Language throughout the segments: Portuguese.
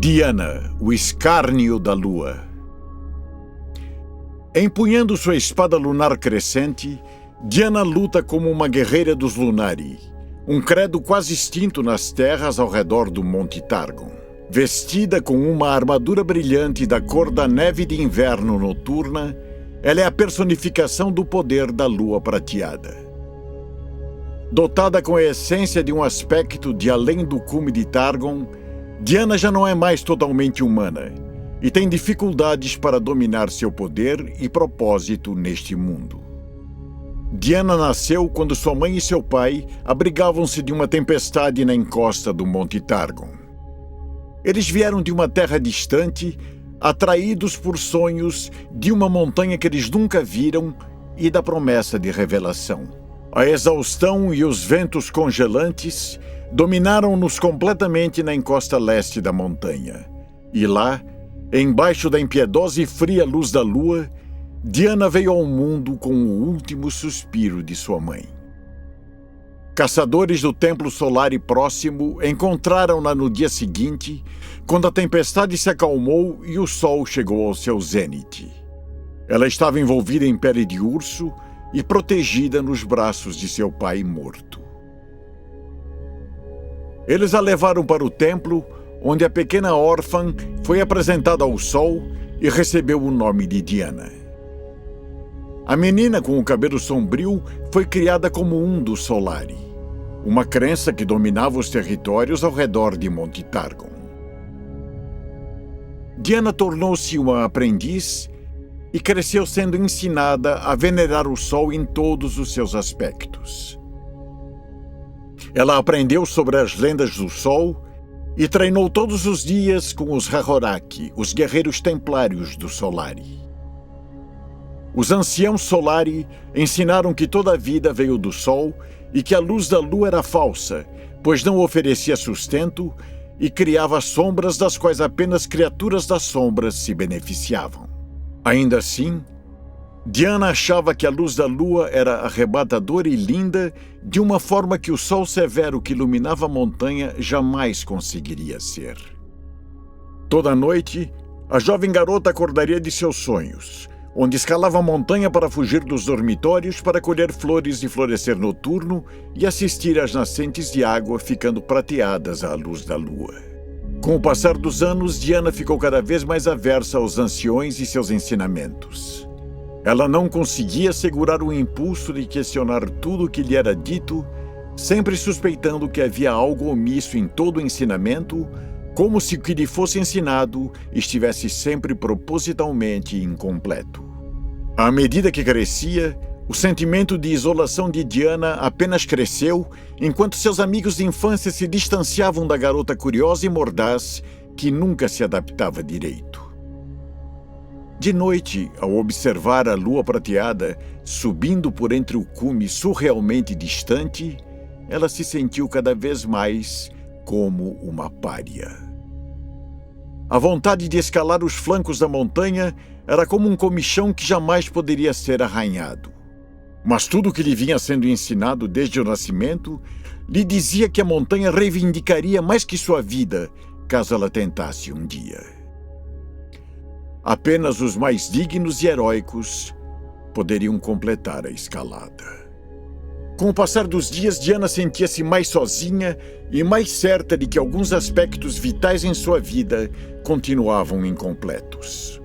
Diana, o escárnio da lua. Empunhando sua espada lunar crescente, Diana luta como uma guerreira dos Lunari, um credo quase extinto nas terras ao redor do Monte Targon. Vestida com uma armadura brilhante da cor da neve de inverno noturna, ela é a personificação do poder da lua prateada. Dotada com a essência de um aspecto de além do cume de Targon, Diana já não é mais totalmente humana e tem dificuldades para dominar seu poder e propósito neste mundo. Diana nasceu quando sua mãe e seu pai abrigavam-se de uma tempestade na encosta do Monte Targon. Eles vieram de uma terra distante, atraídos por sonhos de uma montanha que eles nunca viram e da promessa de revelação. A exaustão e os ventos congelantes dominaram-nos completamente na encosta leste da montanha. E lá, embaixo da impiedosa e fria luz da lua, Diana veio ao mundo com o último suspiro de sua mãe. Caçadores do templo solar e próximo encontraram-na no dia seguinte, quando a tempestade se acalmou e o sol chegou ao seu zênite. Ela estava envolvida em pele de urso e protegida nos braços de seu pai morto. Eles a levaram para o templo, onde a pequena órfã foi apresentada ao sol e recebeu o nome de Diana. A menina com o cabelo sombrio foi criada como um dos Solari, uma crença que dominava os territórios ao redor de Monte Targon. Diana tornou-se uma aprendiz e cresceu sendo ensinada a venerar o sol em todos os seus aspectos. Ela aprendeu sobre as lendas do sol e treinou todos os dias com os Hahoraki, os guerreiros templários do Solari. Os anciãos Solari ensinaram que toda a vida veio do sol e que a luz da lua era falsa, pois não oferecia sustento e criava sombras das quais apenas criaturas das sombras se beneficiavam. Ainda assim, Diana achava que a luz da lua era arrebatadora e linda de uma forma que o sol severo que iluminava a montanha jamais conseguiria ser. Toda noite, a jovem garota acordaria de seus sonhos, onde escalava a montanha para fugir dos dormitórios para colher flores de florescer noturno e assistir às nascentes de água ficando prateadas à luz da lua. Com o passar dos anos, Diana ficou cada vez mais aversa aos anciões e seus ensinamentos. Ela não conseguia segurar o impulso de questionar tudo o que lhe era dito, sempre suspeitando que havia algo omisso em todo o ensinamento como se o que lhe fosse ensinado estivesse sempre propositalmente incompleto. À medida que crescia, o sentimento de isolação de Diana apenas cresceu enquanto seus amigos de infância se distanciavam da garota curiosa e mordaz que nunca se adaptava direito. De noite, ao observar a lua prateada subindo por entre o cume surrealmente distante, ela se sentiu cada vez mais como uma pária. A vontade de escalar os flancos da montanha era como um comichão que jamais poderia ser arranhado. Mas tudo o que lhe vinha sendo ensinado desde o nascimento lhe dizia que a montanha reivindicaria mais que sua vida caso ela tentasse um dia. Apenas os mais dignos e heróicos poderiam completar a escalada. Com o passar dos dias, Diana sentia-se mais sozinha e mais certa de que alguns aspectos vitais em sua vida continuavam incompletos.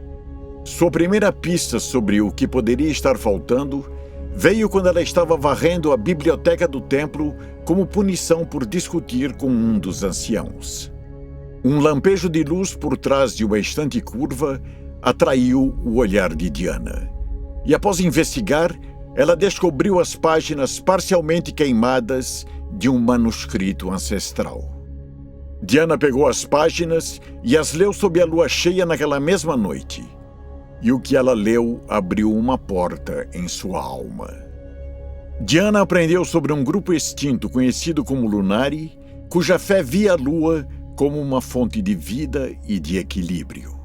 Sua primeira pista sobre o que poderia estar faltando veio quando ela estava varrendo a biblioteca do templo como punição por discutir com um dos anciãos. Um lampejo de luz por trás de uma estante curva atraiu o olhar de Diana. E após investigar, ela descobriu as páginas parcialmente queimadas de um manuscrito ancestral. Diana pegou as páginas e as leu sob a lua cheia naquela mesma noite. E o que ela leu abriu uma porta em sua alma. Diana aprendeu sobre um grupo extinto conhecido como Lunari, cuja fé via a lua como uma fonte de vida e de equilíbrio.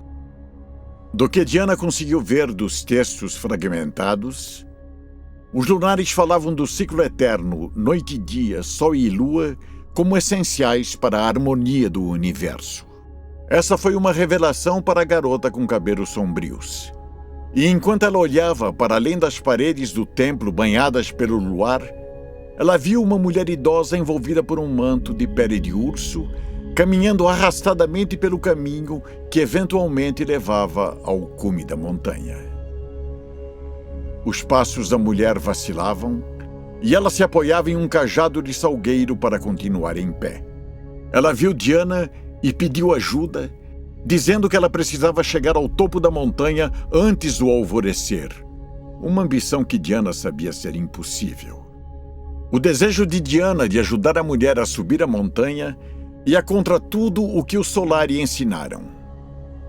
Do que Diana conseguiu ver dos textos fragmentados, os lunares falavam do ciclo eterno, noite e dia, sol e lua, como essenciais para a harmonia do universo. Essa foi uma revelação para a garota com cabelos sombrios. E enquanto ela olhava para além das paredes do templo banhadas pelo luar, ela viu uma mulher idosa envolvida por um manto de pele de urso, caminhando arrastadamente pelo caminho que eventualmente levava ao cume da montanha. Os passos da mulher vacilavam e ela se apoiava em um cajado de salgueiro para continuar em pé. Ela viu Diana e pediu ajuda, dizendo que ela precisava chegar ao topo da montanha antes do alvorecer. Uma ambição que Diana sabia ser impossível. O desejo de Diana de ajudar a mulher a subir a montanha ia contra tudo o que os Solari ensinaram.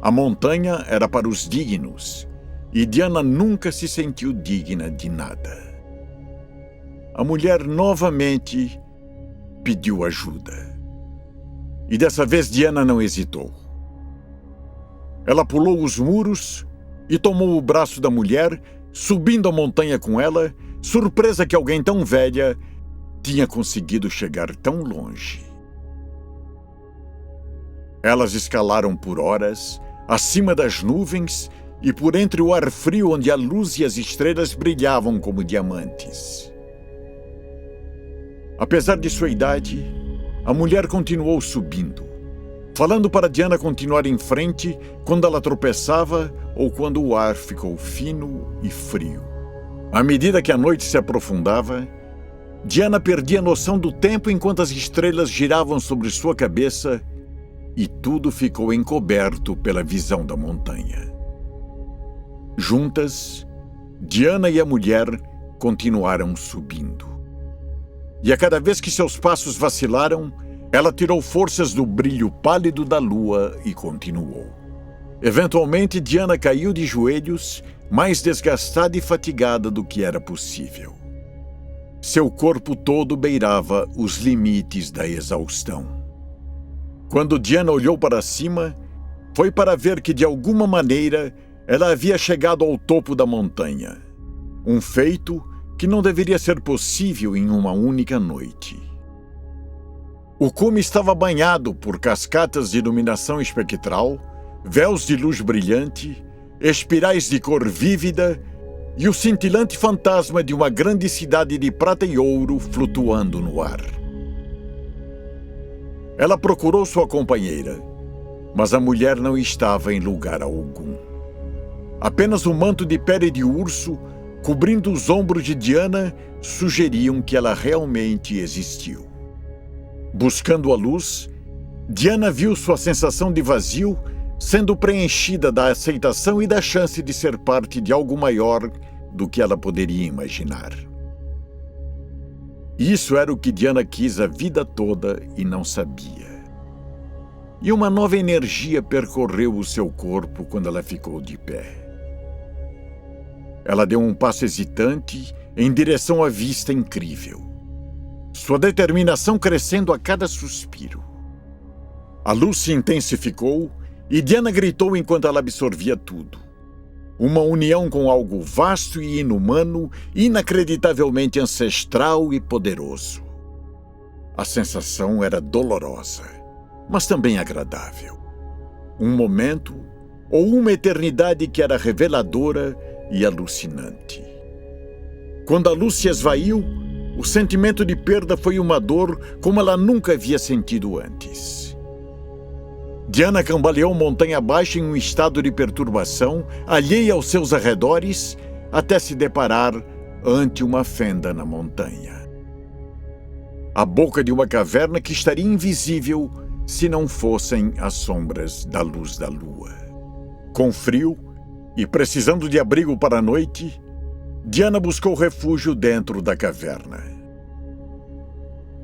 A montanha era para os dignos, e Diana nunca se sentiu digna de nada. A mulher novamente pediu ajuda. E dessa vez Diana não hesitou. Ela pulou os muros e tomou o braço da mulher, subindo a montanha com ela, surpresa que alguém tão velha tinha conseguido chegar tão longe. Elas escalaram por horas, acima das nuvens e por entre o ar frio onde a luz e as estrelas brilhavam como diamantes. Apesar de sua idade, a mulher continuou subindo, falando para Diana continuar em frente quando ela tropeçava ou quando o ar ficou fino e frio. À medida que a noite se aprofundava, Diana perdia noção do tempo enquanto as estrelas giravam sobre sua cabeça e tudo ficou encoberto pela visão da montanha. Juntas, Diana e a mulher continuaram subindo. E a cada vez que seus passos vacilaram, ela tirou forças do brilho pálido da lua e continuou. Eventualmente, Diana caiu de joelhos, mais desgastada e fatigada do que era possível. Seu corpo todo beirava os limites da exaustão. Quando Diana olhou para cima, foi para ver que, de alguma maneira, ela havia chegado ao topo da montanha. Um feito que não deveria ser possível em uma única noite. O cume estava banhado por cascatas de iluminação espectral, véus de luz brilhante, espirais de cor vívida e o cintilante fantasma de uma grande cidade de prata e ouro flutuando no ar. Ela procurou sua companheira, mas a mulher não estava em lugar algum. Apenas um manto de pele de urso cobrindo os ombros de Diana, sugeriam que ela realmente existiu. Buscando a luz, Diana viu sua sensação de vazio sendo preenchida da aceitação e da chance de ser parte de algo maior do que ela poderia imaginar. Isso era o que Diana quis a vida toda e não sabia. E uma nova energia percorreu o seu corpo quando ela ficou de pé. Ela deu um passo hesitante em direção à vista incrível. Sua determinação crescendo a cada suspiro. A luz se intensificou e Diana gritou enquanto ela absorvia tudo. Uma união com algo vasto e inumano, inacreditavelmente ancestral e poderoso. A sensação era dolorosa, mas também agradável. Um momento ou uma eternidade que era reveladora e alucinante. Quando a luz se esvaiu, o sentimento de perda foi uma dor como ela nunca havia sentido antes. Diana cambaleou montanha abaixo em um estado de perturbação, alheia aos seus arredores, até se deparar ante uma fenda na montanha. A boca de uma caverna que estaria invisível se não fossem as sombras da luz da lua. Com frio, e precisando de abrigo para a noite, Diana buscou refúgio dentro da caverna.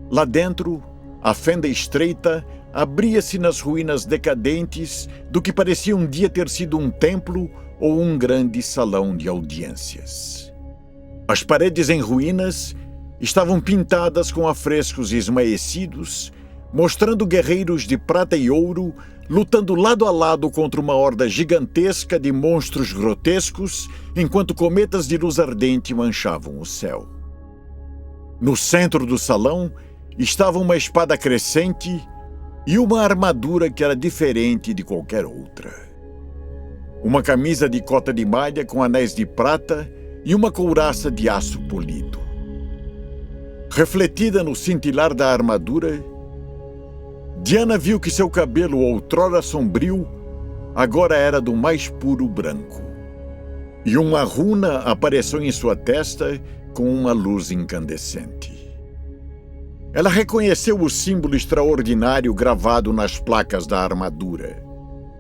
Lá dentro, a fenda estreita abria-se nas ruínas decadentes do que parecia um dia ter sido um templo ou um grande salão de audiências. As paredes em ruínas estavam pintadas com afrescos esmaecidos, mostrando guerreiros de prata e ouro lutando lado a lado contra uma horda gigantesca de monstros grotescos, enquanto cometas de luz ardente manchavam o céu. No centro do salão estava uma espada crescente e uma armadura que era diferente de qualquer outra. Uma camisa de cota de malha com anéis de prata e uma couraça de aço polido. Refletida no cintilar da armadura, Diana viu que seu cabelo, outrora sombrio, agora era do mais puro branco. E uma runa apareceu em sua testa com uma luz incandescente. Ela reconheceu o símbolo extraordinário gravado nas placas da armadura.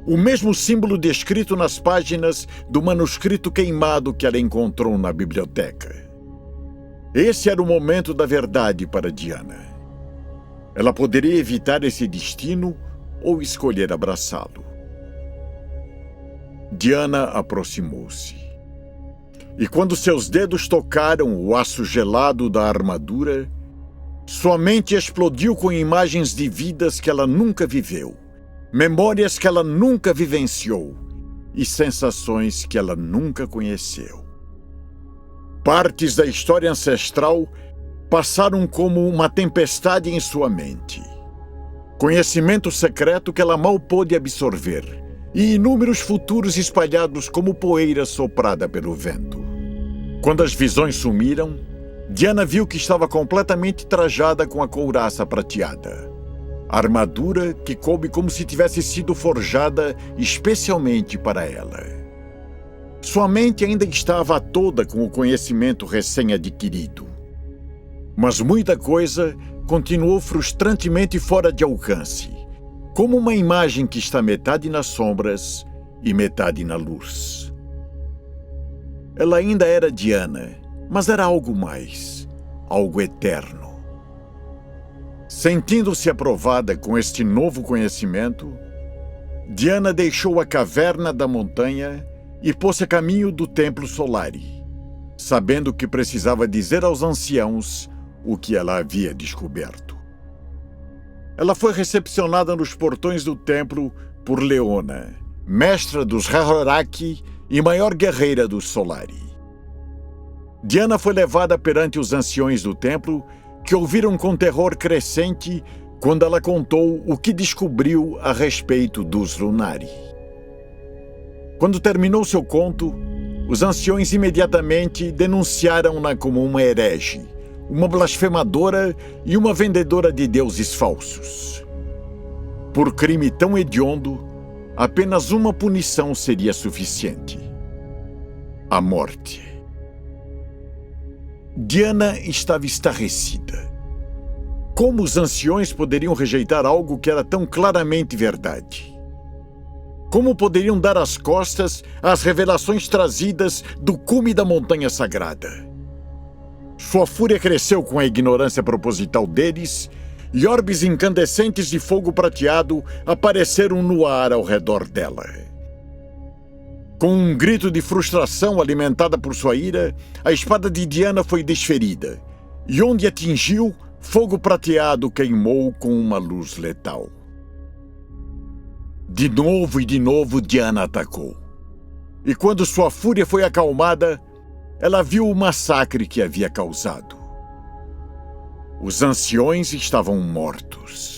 O mesmo símbolo descrito nas páginas do manuscrito queimado que ela encontrou na biblioteca. Esse era o momento da verdade para Diana. Ela poderia evitar esse destino ou escolher abraçá-lo. Diana aproximou-se. E quando seus dedos tocaram o aço gelado da armadura, sua mente explodiu com imagens de vidas que ela nunca viveu, memórias que ela nunca vivenciou e sensações que ela nunca conheceu. Partes da história ancestral passaram como uma tempestade em sua mente. Conhecimento secreto que ela mal pôde absorver e inúmeros futuros espalhados como poeira soprada pelo vento. Quando as visões sumiram, Diana viu que estava completamente trajada com a couraça prateada. Armadura que coube como se tivesse sido forjada especialmente para ela. Sua mente ainda estava toda com o conhecimento recém-adquirido. Mas muita coisa continuou frustrantemente fora de alcance, como uma imagem que está metade nas sombras e metade na luz. Ela ainda era Diana mas era algo mais, algo eterno. Sentindo-se aprovada com este novo conhecimento, Diana deixou a caverna da montanha e pôs-se a caminho do templo Solari, sabendo que precisava dizer aos anciãos o que ela havia descoberto. Ela foi recepcionada nos portões do templo por Leona, mestra dos Hahoraki e maior guerreira dos Solari. Diana foi levada perante os anciões do templo, que ouviram com terror crescente quando ela contou o que descobriu a respeito dos Lunari. Quando terminou seu conto, os anciões imediatamente denunciaram-na como uma herege, uma blasfemadora e uma vendedora de deuses falsos. Por crime tão hediondo, apenas uma punição seria suficiente: a morte. Diana estava estarrecida. Como os anciões poderiam rejeitar algo que era tão claramente verdade? Como poderiam dar as costas às revelações trazidas do cume da montanha sagrada? Sua fúria cresceu com a ignorância proposital deles e orbes incandescentes de fogo prateado apareceram no ar ao redor dela. Com um grito de frustração alimentada por sua ira, a espada de Diana foi desferida, e onde atingiu, fogo prateado queimou com uma luz letal. De novo e de novo Diana atacou. E quando sua fúria foi acalmada, ela viu o massacre que havia causado. Os anciões estavam mortos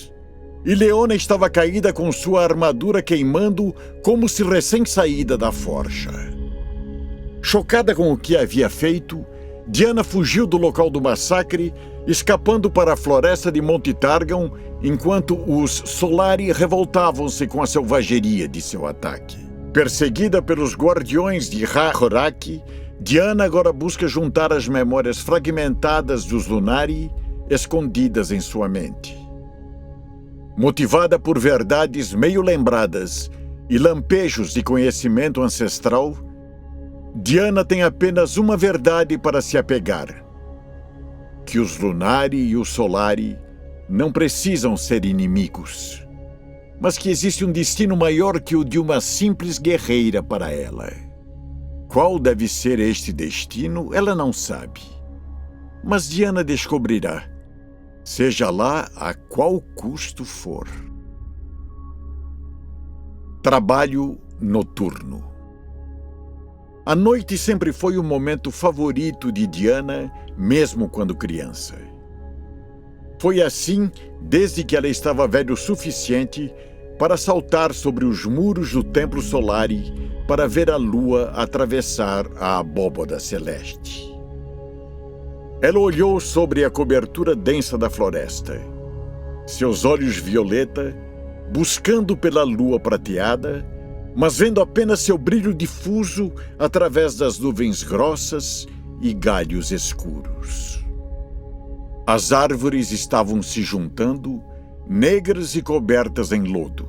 e Leona estava caída com sua armadura queimando como se recém-saída da forja. Chocada com o que havia feito, Diana fugiu do local do massacre, escapando para a floresta de Monte Targon, enquanto os Solari revoltavam-se com a selvageria de seu ataque. Perseguida pelos guardiões de Ra-Horaki, Diana agora busca juntar as memórias fragmentadas dos Lunari escondidas em sua mente motivada por verdades meio lembradas e lampejos de conhecimento ancestral, Diana tem apenas uma verdade para se apegar: que os Lunari e os Solari não precisam ser inimigos, mas que existe um destino maior que o de uma simples guerreira para ela. Qual deve ser este destino, ela não sabe. Mas Diana descobrirá seja lá a qual custo for. Trabalho noturno. A noite sempre foi o momento favorito de Diana, mesmo quando criança. Foi assim desde que ela estava velho o suficiente para saltar sobre os muros do Templo Solari para ver a lua atravessar a abóboda celeste. Ela olhou sobre a cobertura densa da floresta. Seus olhos violeta, buscando pela lua prateada, mas vendo apenas seu brilho difuso através das nuvens grossas e galhos escuros. As árvores estavam se juntando, negras e cobertas em lodo.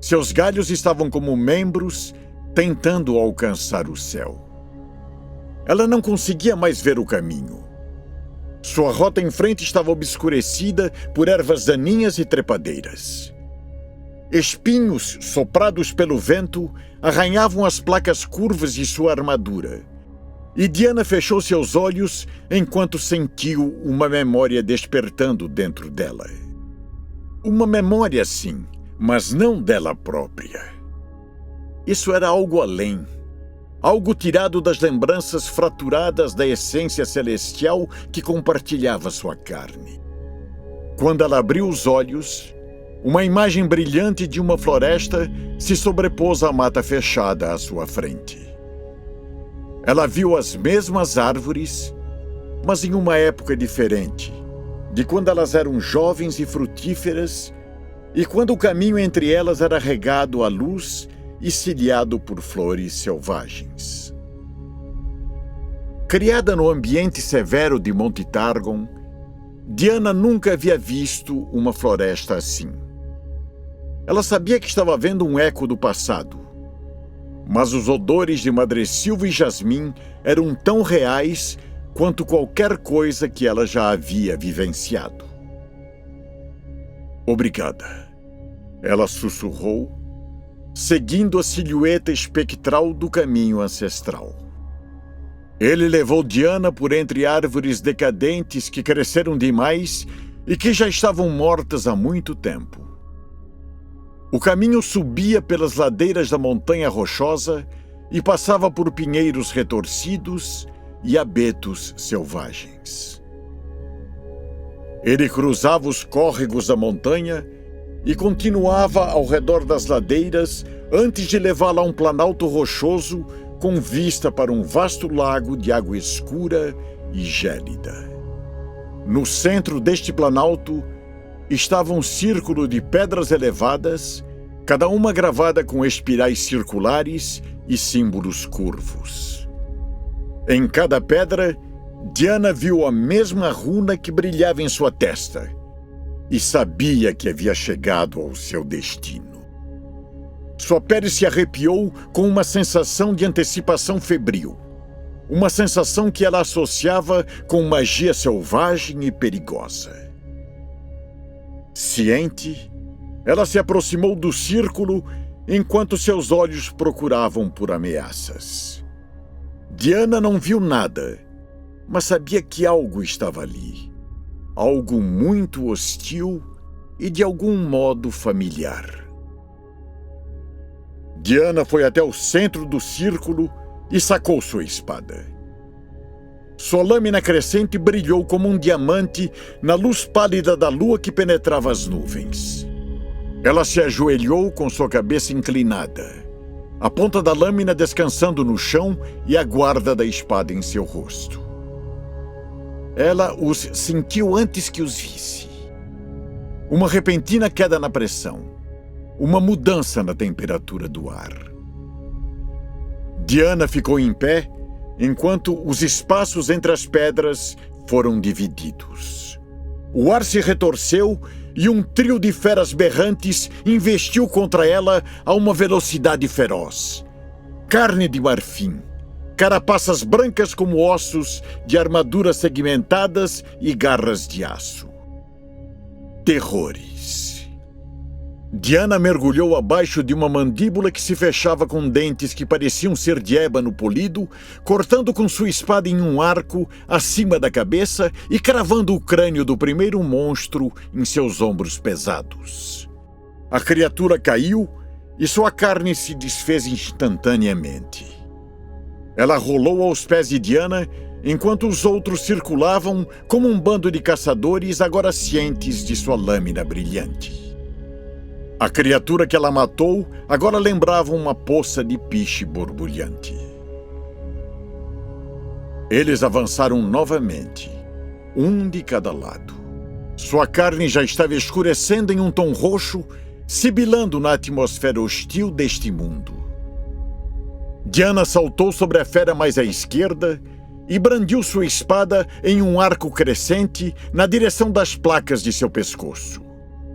Seus galhos estavam como membros tentando alcançar o céu. Ela não conseguia mais ver o caminho. Sua rota em frente estava obscurecida por ervas daninhas e trepadeiras. Espinhos soprados pelo vento arranhavam as placas curvas de sua armadura. E Diana fechou seus olhos enquanto sentiu uma memória despertando dentro dela. Uma memória, sim, mas não dela própria. Isso era algo além algo tirado das lembranças fraturadas da essência celestial que compartilhava sua carne. Quando ela abriu os olhos, uma imagem brilhante de uma floresta se sobrepôs à mata fechada à sua frente. Ela viu as mesmas árvores, mas em uma época diferente, de quando elas eram jovens e frutíferas, e quando o caminho entre elas era regado à luz e ciliado por flores selvagens. Criada no ambiente severo de Monte Targon, Diana nunca havia visto uma floresta assim. Ela sabia que estava vendo um eco do passado, mas os odores de madressilva e jasmim eram tão reais quanto qualquer coisa que ela já havia vivenciado. Obrigada. Ela sussurrou seguindo a silhueta espectral do caminho ancestral. Ele levou Diana por entre árvores decadentes que cresceram demais e que já estavam mortas há muito tempo. O caminho subia pelas ladeiras da montanha rochosa e passava por pinheiros retorcidos e abetos selvagens. Ele cruzava os córregos da montanha e continuava ao redor das ladeiras antes de levá-la a um planalto rochoso com vista para um vasto lago de água escura e gélida. No centro deste planalto estava um círculo de pedras elevadas, cada uma gravada com espirais circulares e símbolos curvos. Em cada pedra, Diana viu a mesma runa que brilhava em sua testa e sabia que havia chegado ao seu destino. Sua pele se arrepiou com uma sensação de antecipação febril. Uma sensação que ela associava com magia selvagem e perigosa. Ciente, ela se aproximou do círculo enquanto seus olhos procuravam por ameaças. Diana não viu nada, mas sabia que algo estava ali algo muito hostil e de algum modo familiar. Diana foi até o centro do círculo e sacou sua espada. Sua lâmina crescente brilhou como um diamante na luz pálida da lua que penetrava as nuvens. Ela se ajoelhou com sua cabeça inclinada, a ponta da lâmina descansando no chão e a guarda da espada em seu rosto. Ela os sentiu antes que os visse. Uma repentina queda na pressão, uma mudança na temperatura do ar. Diana ficou em pé enquanto os espaços entre as pedras foram divididos. O ar se retorceu e um trio de feras berrantes investiu contra ela a uma velocidade feroz. Carne de marfim, carapaças brancas como ossos, de armaduras segmentadas e garras de aço. Terrores. Diana mergulhou abaixo de uma mandíbula que se fechava com dentes que pareciam ser de ébano polido, cortando com sua espada em um arco acima da cabeça e cravando o crânio do primeiro monstro em seus ombros pesados. A criatura caiu e sua carne se desfez instantaneamente. Ela rolou aos pés de Diana enquanto os outros circulavam como um bando de caçadores agora cientes de sua lâmina brilhante. A criatura que ela matou agora lembrava uma poça de piche borbulhante. Eles avançaram novamente, um de cada lado. Sua carne já estava escurecendo em um tom roxo, sibilando na atmosfera hostil deste mundo. Diana saltou sobre a fera mais à esquerda e brandiu sua espada em um arco crescente na direção das placas de seu pescoço.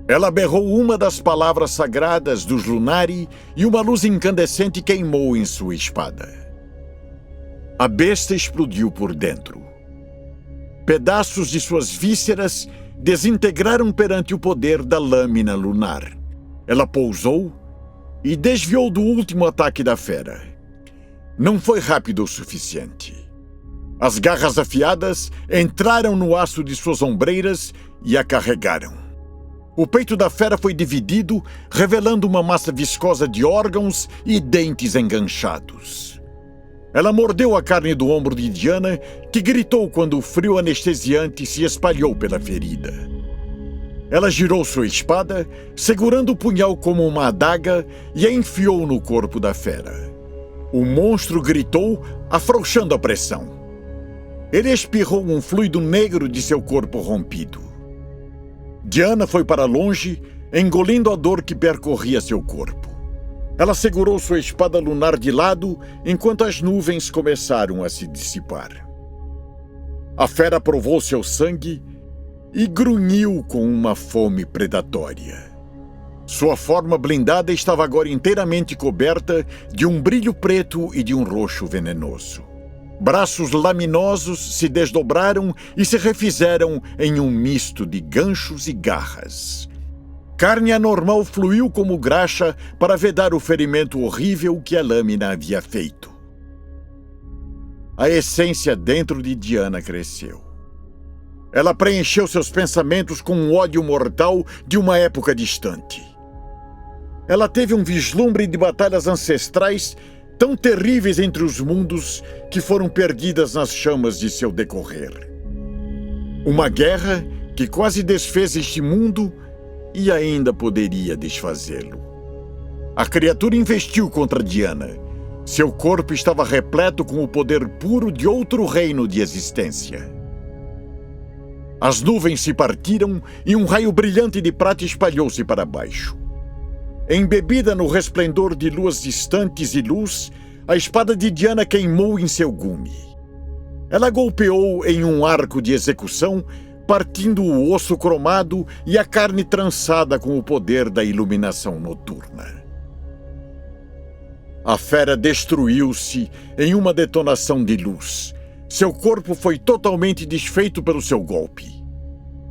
Ela berrou uma das palavras sagradas dos Lunari e uma luz incandescente queimou em sua espada. A besta explodiu por dentro. Pedaços de suas vísceras desintegraram perante o poder da lâmina lunar. Ela pousou e desviou do último ataque da fera. Não foi rápido o suficiente. As garras afiadas entraram no aço de suas ombreiras e a carregaram. O peito da fera foi dividido, revelando uma massa viscosa de órgãos e dentes enganchados. Ela mordeu a carne do ombro de Diana, que gritou quando o frio anestesiante se espalhou pela ferida. Ela girou sua espada, segurando o punhal como uma adaga, e a enfiou no corpo da fera. O monstro gritou, afrouxando a pressão. Ele espirrou um fluido negro de seu corpo rompido. Diana foi para longe, engolindo a dor que percorria seu corpo. Ela segurou sua espada lunar de lado enquanto as nuvens começaram a se dissipar. A fera provou seu sangue e grunhiu com uma fome predatória. Sua forma blindada estava agora inteiramente coberta de um brilho preto e de um roxo venenoso. Braços laminosos se desdobraram e se refizeram em um misto de ganchos e garras. Carne anormal fluiu como graxa para vedar o ferimento horrível que a lâmina havia feito. A essência dentro de Diana cresceu. Ela preencheu seus pensamentos com um ódio mortal de uma época distante. Ela teve um vislumbre de batalhas ancestrais tão terríveis entre os mundos que foram perdidas nas chamas de seu decorrer. Uma guerra que quase desfez este mundo e ainda poderia desfazê-lo. A criatura investiu contra Diana. Seu corpo estava repleto com o poder puro de outro reino de existência. As nuvens se partiram e um raio brilhante de prata espalhou-se para baixo. Embebida no resplendor de luas distantes e luz, a espada de Diana queimou em seu gume. Ela golpeou em um arco de execução, partindo o osso cromado e a carne trançada com o poder da iluminação noturna. A fera destruiu-se em uma detonação de luz. Seu corpo foi totalmente desfeito pelo seu golpe.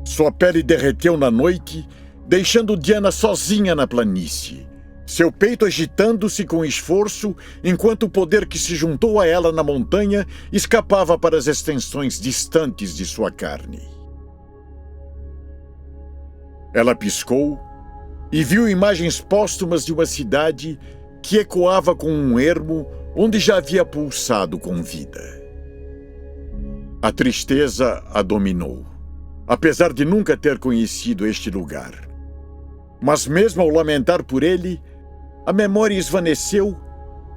Sua pele derreteu na noite deixando Diana sozinha na planície, seu peito agitando-se com esforço, enquanto o poder que se juntou a ela na montanha escapava para as extensões distantes de sua carne. Ela piscou e viu imagens póstumas de uma cidade que ecoava com um ermo onde já havia pulsado com vida. A tristeza a dominou, apesar de nunca ter conhecido este lugar. Mas, mesmo ao lamentar por ele, a memória esvaneceu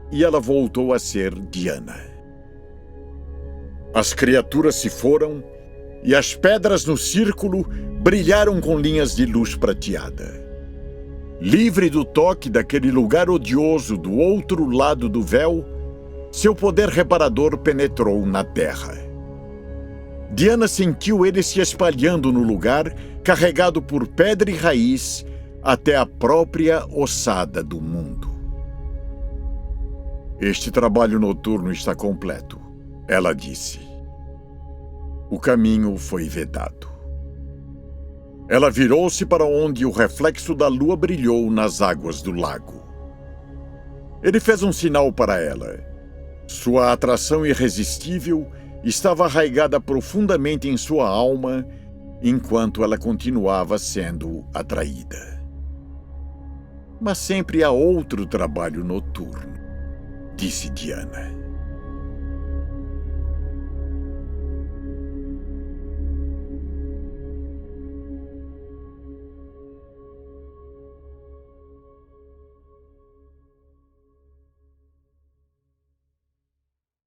e ela voltou a ser Diana. As criaturas se foram e as pedras no círculo brilharam com linhas de luz prateada. Livre do toque daquele lugar odioso do outro lado do véu, seu poder reparador penetrou na terra. Diana sentiu ele se espalhando no lugar, carregado por pedra e raiz, até a própria ossada do mundo. Este trabalho noturno está completo, ela disse. O caminho foi vedado. Ela virou-se para onde o reflexo da lua brilhou nas águas do lago. Ele fez um sinal para ela. Sua atração irresistível estava arraigada profundamente em sua alma enquanto ela continuava sendo atraída mas sempre há outro trabalho noturno, disse Diana.